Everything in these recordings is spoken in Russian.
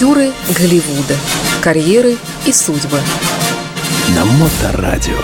Актеры Голливуда. Карьеры и судьбы. На Моторадио.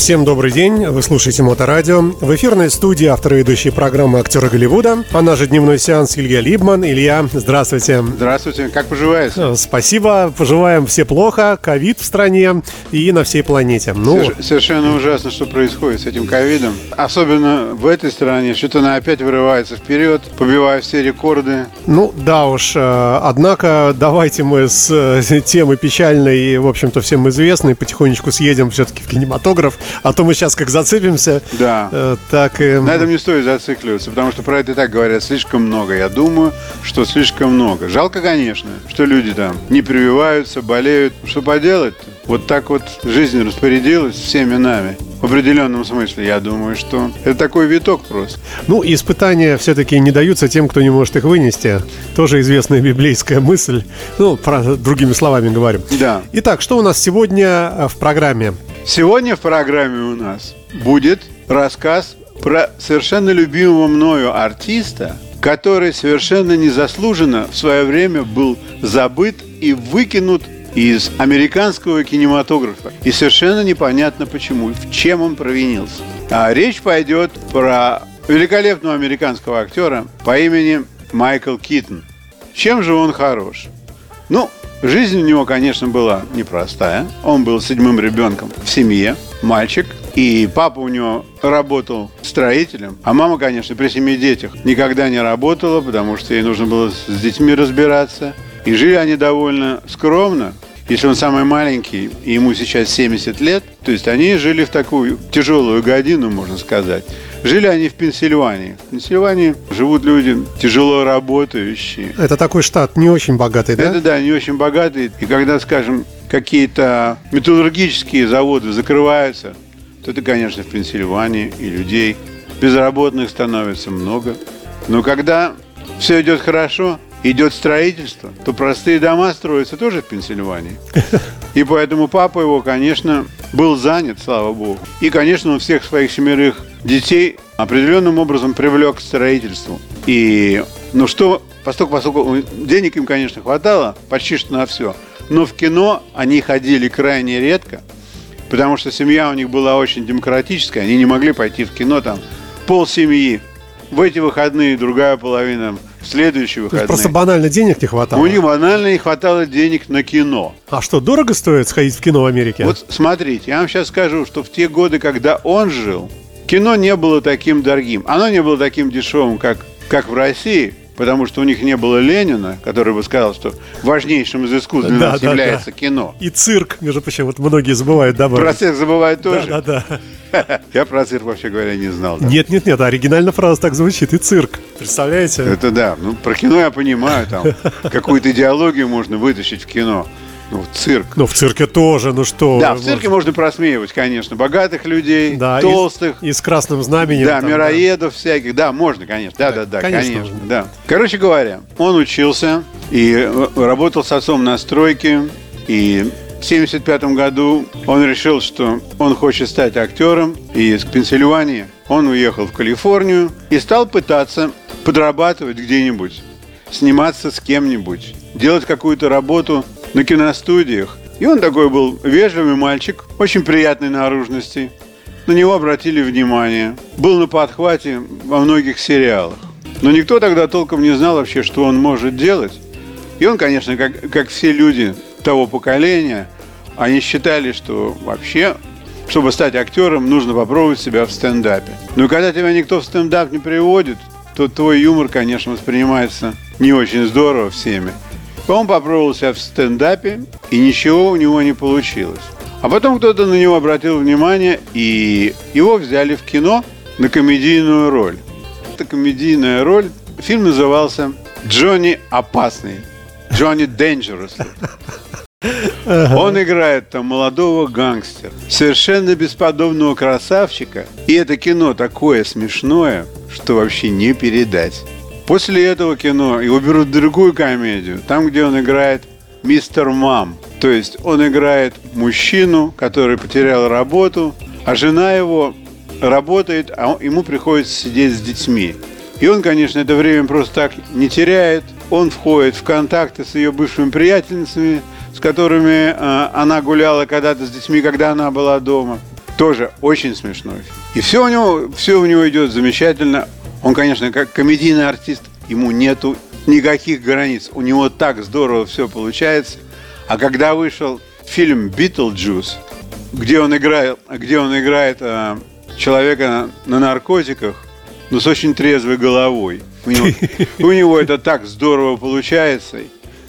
Всем добрый день, вы слушаете Моторадио. В эфирной студии автор и ведущий программы «Актеры Голливуда», она же «Дневной сеанс» Илья Либман. Илья, здравствуйте. Здравствуйте, как поживаете? Э, Спасибо, поживаем все плохо, ковид в стране и на всей планете. Ну, Соверш- Совершенно ужасно, что происходит с этим ковидом. Особенно в этой стране, что-то она опять вырывается вперед, побивая все рекорды. ну да уж, э, однако давайте мы с э, темы печальной и, в общем-то, всем известной потихонечку съедем все-таки в кинематограф, а то мы сейчас как зацепимся, Да. э, так и... На этом не стоит зацикливаться, потому что про это и так говорят слишком много. Я думаю, что слишком много. Жалко, конечно, что люди там не прививаются, болеют. Что поделать? Вот так вот жизнь распорядилась всеми нами. В определенном смысле, я думаю, что это такой виток просто. Ну, испытания все-таки не даются тем, кто не может их вынести. Тоже известная библейская мысль. Ну, про, другими словами говорю. Да. Итак, что у нас сегодня э, в программе? Сегодня в программе у нас будет рассказ про совершенно любимого мною артиста, который совершенно незаслуженно в свое время был забыт и выкинут из американского кинематографа. И совершенно непонятно почему, в чем он провинился. А речь пойдет про великолепного американского актера по имени Майкл Китон. Чем же он хорош? Ну, жизнь у него, конечно, была непростая. Он был седьмым ребенком в семье, мальчик. И папа у него работал строителем, а мама, конечно, при семи детях никогда не работала, потому что ей нужно было с детьми разбираться. И жили они довольно скромно. Если он самый маленький, ему сейчас 70 лет, то есть они жили в такую тяжелую годину, можно сказать. Жили они в Пенсильвании. В Пенсильвании живут люди тяжело работающие. Это такой штат не очень богатый, да? Это да, не очень богатые. И когда, скажем, какие-то металлургические заводы закрываются, то это, конечно, в Пенсильвании и людей безработных становится много. Но когда все идет хорошо, идет строительство, то простые дома строятся тоже в Пенсильвании. И поэтому папа его, конечно, был занят, слава богу. И, конечно, он всех своих семерых детей определенным образом привлек к строительству. И, ну что, поскольку, поскольку денег им, конечно, хватало почти что на все, но в кино они ходили крайне редко, потому что семья у них была очень демократическая, они не могли пойти в кино там пол семьи. В эти выходные другая половина следующие выходные. просто банально денег не хватало. У них банально не хватало денег на кино. А что, дорого стоит сходить в кино в Америке? Вот смотрите, я вам сейчас скажу, что в те годы, когда он жил, кино не было таким дорогим. Оно не было таким дешевым, как, как в России, потому что у них не было Ленина, который бы сказал, что важнейшим из искусств для Да, нас да, является да. кино. И цирк, между прочим, вот многие забывают добавить. Про цирк забывают тоже. Да, да, да. Я про цирк, вообще говоря, не знал. да. Нет, нет, нет, оригинальная фраза так звучит. И цирк. Представляете? Это да. Ну, про кино я понимаю, там какую-то идеологию можно вытащить в кино. Ну, цирк. Ну, в цирке тоже, ну что. Да, в цирке можно просмеивать, конечно, богатых людей, Да, и- толстых, И, с красным знаменем. Да, там, мироедов всяких. Да, можно, конечно. Да, да, да, конечно конечно. можно. да. Короче говоря, он учился и э, работал с отцом на стройке. И в 75 году он решил, что он хочет стать актером. И из Пенсильвании он уехал в Калифорнию и стал пытаться подрабатывать где-нибудь, сниматься с кем-нибудь, делать какую-то работу на киностудиях. И он такой был вежливый мальчик, очень приятной наружности. На него обратили внимание. Был на подхвате во многих сериалах. Но никто тогда толком не знал вообще, что он может делать. И он, конечно, как, как все люди того поколения, они считали, что вообще, чтобы стать актером, нужно попробовать себя в стендапе. Но когда тебя никто в стендап не приводит, то твой юмор, конечно, воспринимается не очень здорово всеми. Он попробовал себя в стендапе, и ничего у него не получилось. А потом кто-то на него обратил внимание, и его взяли в кино на комедийную роль. Это комедийная роль. Фильм назывался «Джонни опасный». «Джонни Dangerous». Он играет там молодого гангстера, совершенно бесподобного красавчика. И это кино такое смешное, что вообще не передать. После этого кино его берут другую комедию, там, где он играет мистер Мам. То есть он играет мужчину, который потерял работу, а жена его работает, а ему приходится сидеть с детьми. И он, конечно, это время просто так не теряет. Он входит в контакты с ее бывшими приятельницами, с которыми э, она гуляла когда-то с детьми, когда она была дома. Тоже очень смешной. И все у него, все у него идет замечательно. Он, конечно, как комедийный артист, ему нету никаких границ. У него так здорово все получается. А когда вышел фильм «Битлджус», где он играет, где он играет э, человека на, на наркотиках, но с очень трезвой головой. У него, у него это так здорово получается.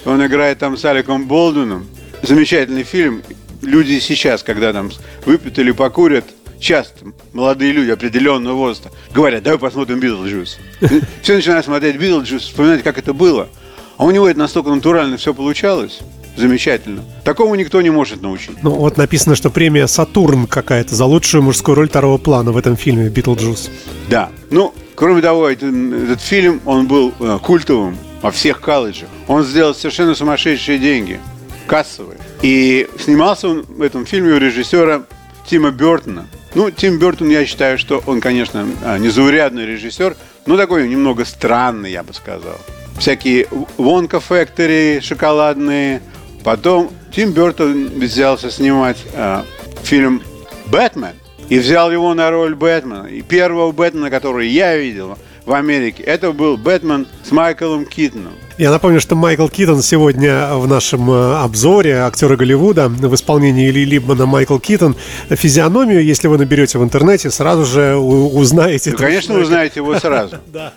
Он играет там с Алеком Болдуином. Замечательный фильм. Люди сейчас, когда там выпьют или покурят, часто молодые люди определенного возраста говорят, давай посмотрим Битлджус. Все начинают смотреть Битлджус, вспоминать, как это было. А у него это настолько натурально все получалось. Замечательно. Такому никто не может научить. Ну, вот написано, что премия «Сатурн» какая-то за лучшую мужскую роль второго плана в этом фильме «Битлджус». Да. Ну, кроме того, этот, этот фильм, он был э, культовым во всех колледжах. Он сделал совершенно сумасшедшие деньги, кассовые. И снимался он в этом фильме у режиссера Тима Бертона. Ну, Тим Бертон, я считаю, что он, конечно, а, незаурядный режиссер, но такой немного странный, я бы сказал. Всякие Вонка Фэктори шоколадные, Потом Тим Бертон взялся снимать э, фильм «Бэтмен» и взял его на роль Бэтмена. И первого Бэтмена, который я видел в Америке, это был Бэтмен с Майклом Китоном. Я напомню, что Майкл Китон сегодня в нашем э, обзоре актера Голливуда в исполнении Ли Либмана Майкл Китон. Физиономию, если вы наберете в интернете, сразу же узнаете. Ну, конечно, узнаете его сразу. Да.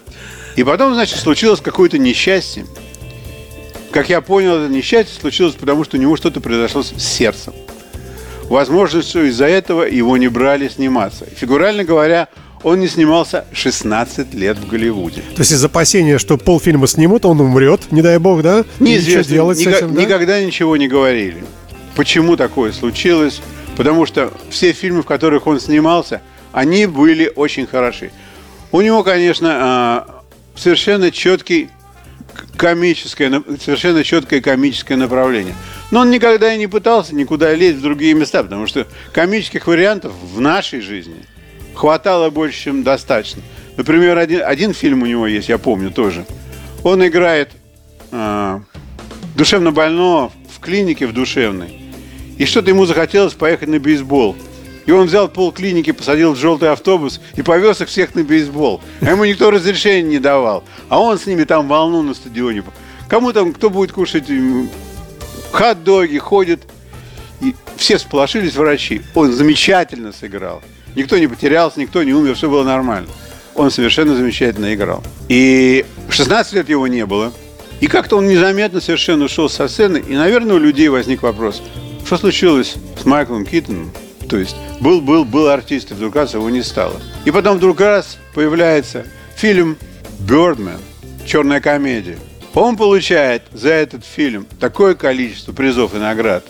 И потом, значит, случилось какое-то несчастье. Как я понял, это несчастье случилось, потому что у него что-то произошло с сердцем. Возможно, что из-за этого его не брали сниматься. Фигурально говоря, он не снимался 16 лет в Голливуде. То есть из опасения, что полфильма снимут, он умрет, не дай бог, да? Неизвестно. делать Ника- этим, да? Никогда ничего не говорили. Почему такое случилось? Потому что все фильмы, в которых он снимался, они были очень хороши. У него, конечно, а, совершенно четкий комическое, совершенно четкое комическое направление. Но он никогда и не пытался никуда лезть в другие места, потому что комических вариантов в нашей жизни хватало больше, чем достаточно. Например, один, один фильм у него есть, я помню тоже. Он играет э, душевно больного в клинике в душевной. И что-то ему захотелось поехать на бейсбол. И он взял пол клиники, посадил в желтый автобус и повез их всех на бейсбол. А ему никто разрешения не давал. А он с ними там волну на стадионе. Кому там, кто будет кушать хот-доги, ходит. И все сполошились врачи. Он замечательно сыграл. Никто не потерялся, никто не умер, все было нормально. Он совершенно замечательно играл. И 16 лет его не было. И как-то он незаметно совершенно ушел со сцены. И, наверное, у людей возник вопрос, что случилось с Майклом Китоном? То есть был, был, был артист, и вдруг раз его не стало. И потом вдруг раз появляется фильм «Бёрдмен», черная комедия. Он получает за этот фильм такое количество призов и наград,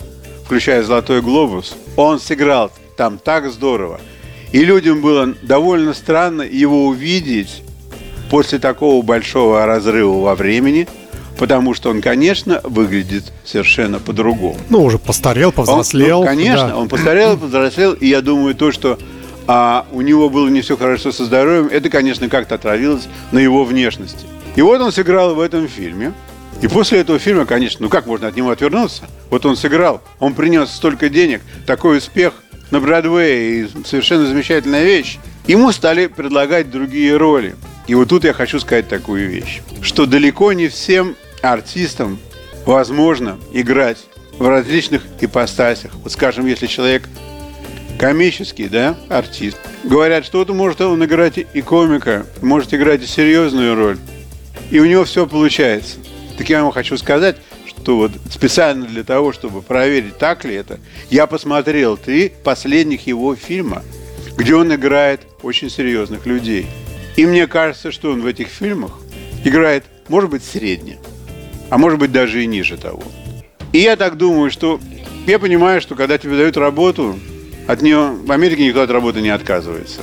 включая «Золотой глобус». Он сыграл там так здорово. И людям было довольно странно его увидеть после такого большого разрыва во времени – потому что он, конечно, выглядит совершенно по-другому. Ну, уже постарел, повзрослел. Он, ну, конечно, да. он постарел, повзрослел, и я думаю, то, что а, у него было не все хорошо со здоровьем, это, конечно, как-то отразилось на его внешности. И вот он сыграл в этом фильме. И после этого фильма, конечно, ну как можно от него отвернуться? Вот он сыграл, он принес столько денег, такой успех на Бродвее, совершенно замечательная вещь. Ему стали предлагать другие роли. И вот тут я хочу сказать такую вещь, что далеко не всем артистам возможно играть в различных ипостасях. Вот скажем, если человек комический, да, артист, говорят, что вот может он играть и комика, может играть и серьезную роль, и у него все получается. Так я вам хочу сказать, что вот специально для того, чтобы проверить, так ли это, я посмотрел три последних его фильма, где он играет очень серьезных людей. И мне кажется, что он в этих фильмах играет, может быть, средне а может быть даже и ниже того. И я так думаю, что я понимаю, что когда тебе дают работу, от нее в Америке никто от работы не отказывается.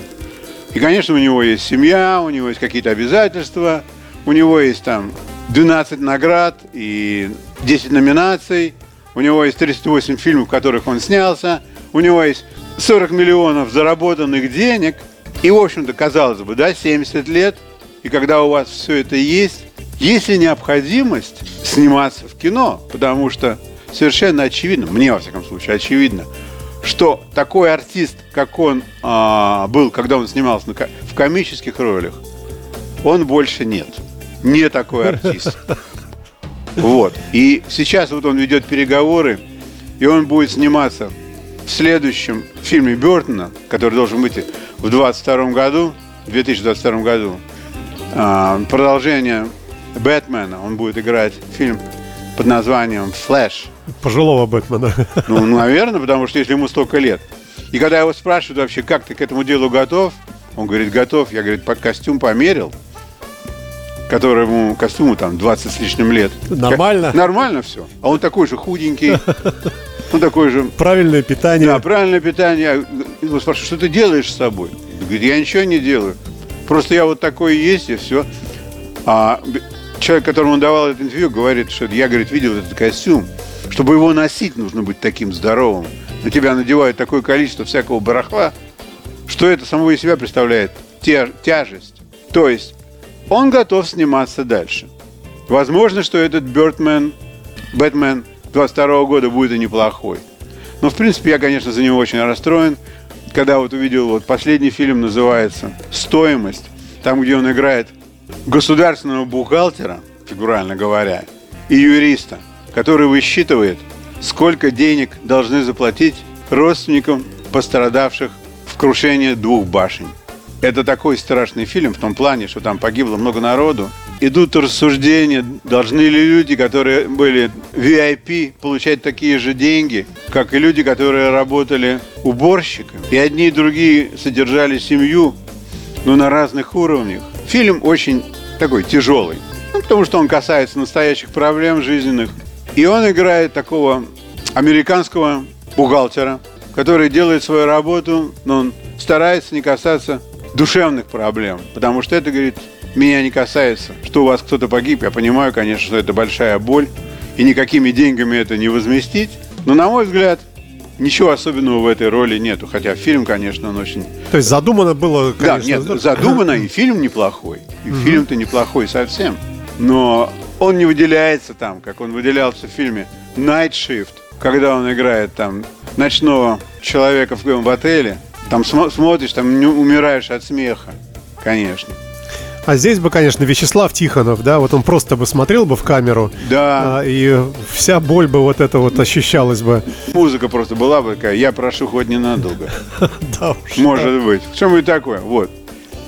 И, конечно, у него есть семья, у него есть какие-то обязательства, у него есть там 12 наград, и 10 номинаций, у него есть 38 фильмов, в которых он снялся, у него есть 40 миллионов заработанных денег, и, в общем-то, казалось бы, да, 70 лет, и когда у вас все это есть, есть ли необходимость сниматься в кино, потому что совершенно очевидно, мне, во всяком случае, очевидно, что такой артист, как он а, был, когда он снимался на, в комических ролях, он больше нет. Не такой артист. Вот. И сейчас вот он ведет переговоры, и он будет сниматься в следующем фильме Бертона, который должен быть в 22 году, в 2022 году. А, продолжение Бэтмена. Он будет играть фильм под названием «Флэш». Пожилого Бэтмена. Ну, наверное, потому что если ему столько лет. И когда его спрашивают вообще, как ты к этому делу готов, он говорит, готов. Я, говорит, под костюм померил, которому костюму там 20 с лишним лет. Нормально? Как, нормально все. А он такой же худенький. Он такой же... Правильное питание. Да, правильное питание. Его спрашивают, что ты делаешь с собой? Говорит, я ничего не делаю. Просто я вот такой есть, и все. А человек, которому он давал это интервью, говорит, что я, говорит, видел этот костюм. Чтобы его носить, нужно быть таким здоровым. На тебя надевают такое количество всякого барахла, что это само из себя представляет тя тяжесть. То есть он готов сниматься дальше. Возможно, что этот Бёрдмен, Бэтмен 22 года будет и неплохой. Но, в принципе, я, конечно, за него очень расстроен. Когда вот увидел, вот последний фильм называется «Стоимость», там, где он играет государственного бухгалтера, фигурально говоря, и юриста, который высчитывает, сколько денег должны заплатить родственникам пострадавших в крушении двух башен. Это такой страшный фильм в том плане, что там погибло много народу. Идут рассуждения, должны ли люди, которые были VIP, получать такие же деньги, как и люди, которые работали уборщиками. И одни и другие содержали семью, но на разных уровнях. Фильм очень такой тяжелый, ну, потому что он касается настоящих проблем жизненных. И он играет такого американского бухгалтера, который делает свою работу, но он старается не касаться душевных проблем, потому что это, говорит, меня не касается, что у вас кто-то погиб. Я понимаю, конечно, что это большая боль, и никакими деньгами это не возместить. Но, на мой взгляд, ничего особенного в этой роли нету. Хотя фильм, конечно, он очень... То есть задумано было, конечно... Да, нет, задумано, и фильм неплохой. И угу. фильм-то неплохой совсем. Но он не выделяется там, как он выделялся в фильме «Night Shift», когда он играет там ночного человека в, в отеле. Там см- смотришь, там умираешь от смеха, конечно. А здесь бы, конечно, Вячеслав Тихонов, да, вот он просто бы смотрел бы в камеру, да. а, и вся боль бы вот это вот ощущалась бы. Музыка просто была бы такая, я прошу хоть ненадолго. Да уж. Может быть. В чем и такое, вот.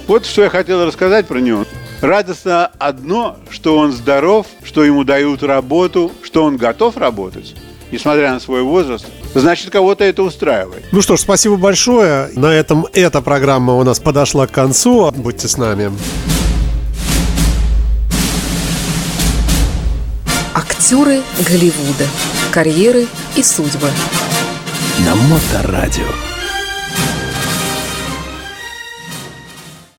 Вот что я хотел рассказать про него. Радостно одно, что он здоров, что ему дают работу, что он готов работать, несмотря на свой возраст, значит, кого-то это устраивает. Ну что ж, спасибо большое. На этом эта программа у нас подошла к концу. Будьте с нами. Актеры Голливуда. Карьеры и судьбы. На Моторадио.